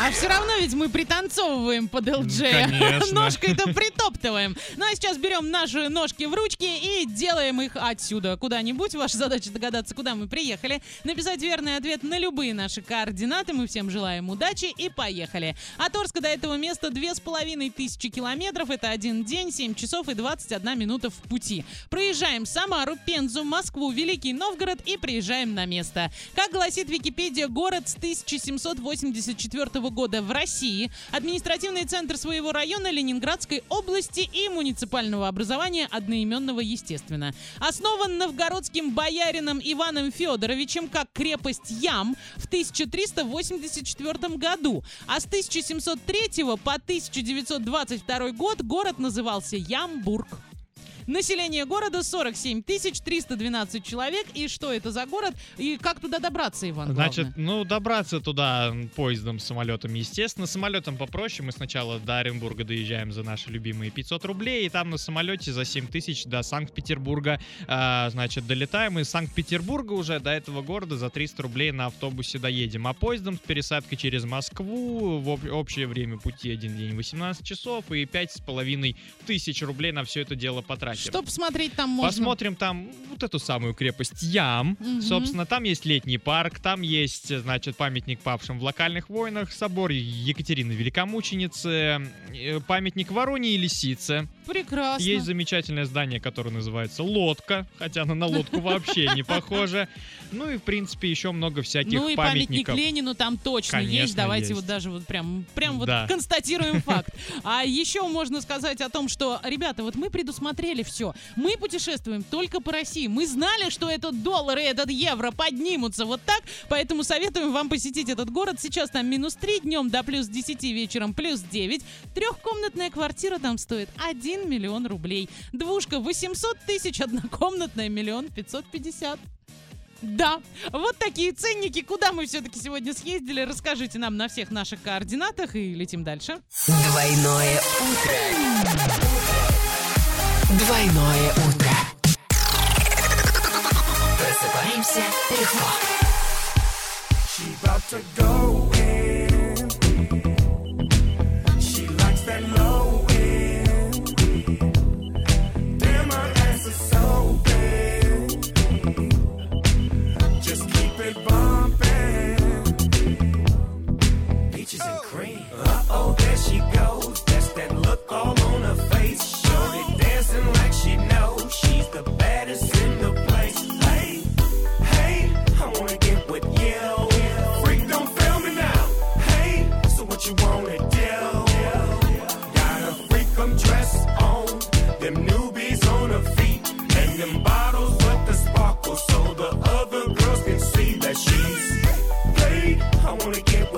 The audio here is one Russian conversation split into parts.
А все равно ведь мы пританцовываем под ЛДЖ. Ножкой-то притоптываем. Ну а сейчас берем наши ножки в ручки и делаем их отсюда куда-нибудь. Ваша задача догадаться, куда мы приехали. Написать верный ответ на любые наши координаты. Мы всем желаем удачи и поехали. От Орска до этого места две с половиной тысячи километров. Это один день, 7 часов и 21 минута в пути. Проезжаем Самару, Пензу, Москву, Великий Новгород и приезжаем на место. Как гласит Википедия, город с 1784 года в России, административный центр своего района Ленинградской области и муниципального образования одноименного, естественно. Основан новгородским боярином Иваном Федоровичем как крепость Ям в 1384 году, а с 1703 по 1922 год город назывался Ямбург. Население города 47 312 человек. И что это за город? И как туда добраться, Иван? Значит, главное? ну, добраться туда поездом, самолетом, естественно. Самолетом попроще. Мы сначала до Оренбурга доезжаем за наши любимые 500 рублей, и там на самолете за 7 тысяч до Санкт-Петербурга, а, значит, долетаем. Из Санкт-Петербурга уже до этого города за 300 рублей на автобусе доедем. А поездом с пересадкой через Москву в об- общее время пути один день 18 часов и 5,5 тысяч рублей на все это дело потратим. Что посмотреть там можно? Посмотрим там вот эту самую крепость Ям. Мгм. Собственно, там есть летний парк, там есть, значит, памятник павшим в локальных войнах, собор Екатерины Великомученицы, э, памятник Вороне и Лисице. Прекрасно. Есть замечательное здание, которое называется Лодка, хотя оно на лодку вообще не похоже. Ну и, в принципе, еще много всяких Ну и памятник памятников. Ленину там точно есть. Давайте вот даже вот прям, прям вот констатируем факт. А еще можно сказать о том, что, ребята, вот мы предусмотрели все. Мы путешествуем только по России. Мы знали, что этот доллар и этот евро поднимутся вот так, поэтому советуем вам посетить этот город. Сейчас там минус 3, днем до плюс 10, вечером плюс 9. Трехкомнатная квартира там стоит 1 миллион рублей. Двушка 800 тысяч, однокомнатная миллион 550. Да, вот такие ценники. Куда мы все-таки сегодня съездили? Расскажите нам на всех наших координатах и летим дальше. Двойное утро. Двойное утро. Просыпаемся легко. She about to go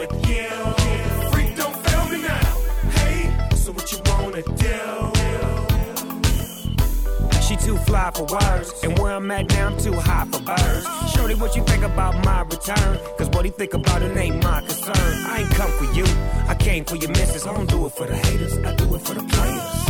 with you. Freak, don't fail me now. Hey, so what you wanna do? She too fly for words, and where I'm at now, I'm too high for birds. Shorty, what you think about my return? Cause what he think about it ain't my concern. I ain't come for you, I came for your missus. I don't do it for the haters, I do it for the players.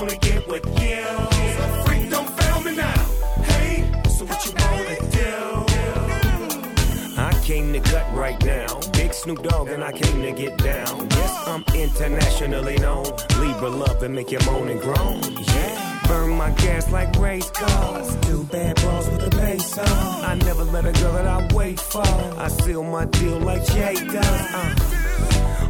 wanna get with you. Freak, don't fail me now. Hey, so what you wanna do? I came to gut right now. Big Snoop Dogg and I came to get down. Yes, I'm internationally known. Libra love and make you moan and groan. Yeah. Burn my gas like race cars. Two bad bras with the bass on. I never let a girl that I wait for. I seal my deal like Jay does. Uh.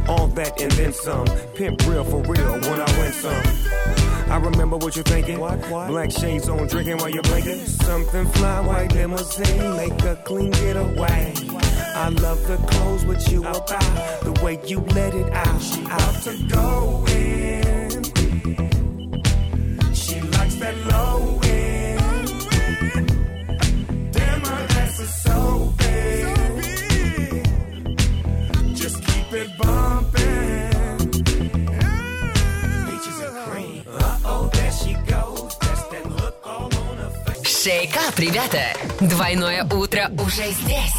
All that and then some. Pimp real for real when I win some. I remember what you're thinking. What, what? Black shades on, drinking while you're blinking. Something fly, white limousine, make a clean getaway. I love the clothes with you about, the way you let it out. She out to go in. Face. Шейкап, ребята! Двойное утро уже здесь.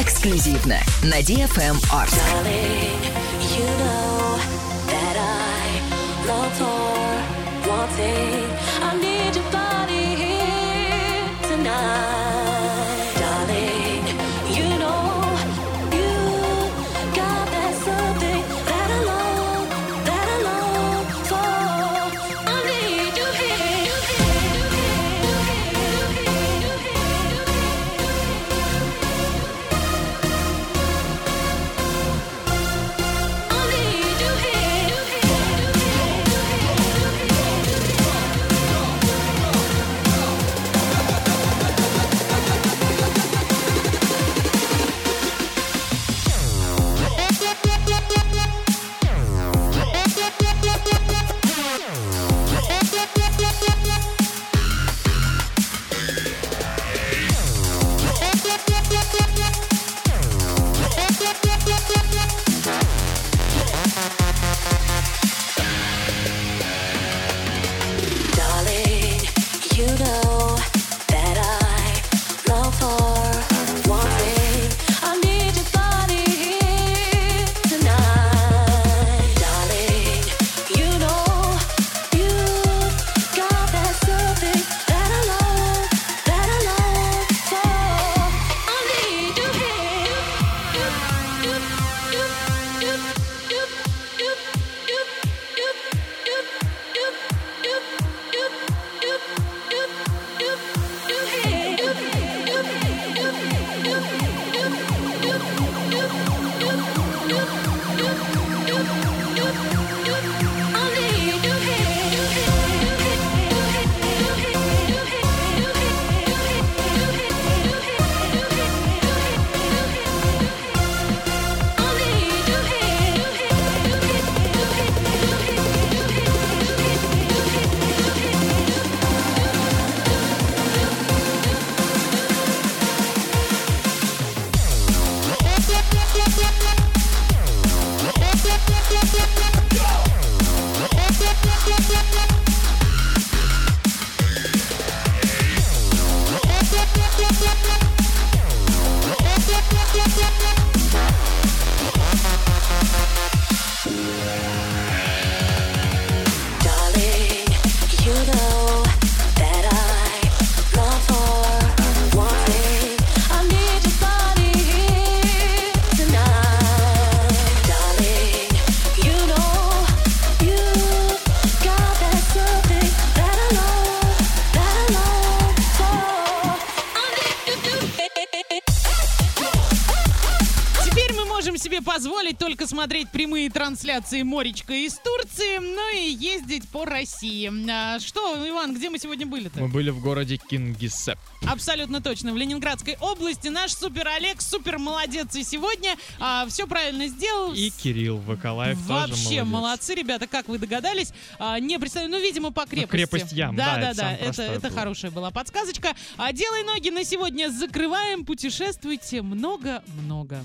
Эксклюзивно на DFM Art. Darling, you know that I long for one thing. Можем себе позволить только смотреть прямые трансляции Моречка из Турции, ну и ездить по России. А, Что, Иван, где мы сегодня были-то? Мы были в городе Кингисепп. Абсолютно точно. В Ленинградской области наш супер Олег супер молодец и сегодня все правильно сделал. И Кирилл Вакалаев тоже Вообще молодец. молодцы, ребята, как вы догадались. А, не представляю, ну, видимо, по крепости. крепость ям, да, да, да, это да. Это, это было. хорошая была подсказочка. А делай ноги на сегодня закрываем. Путешествуйте много-много.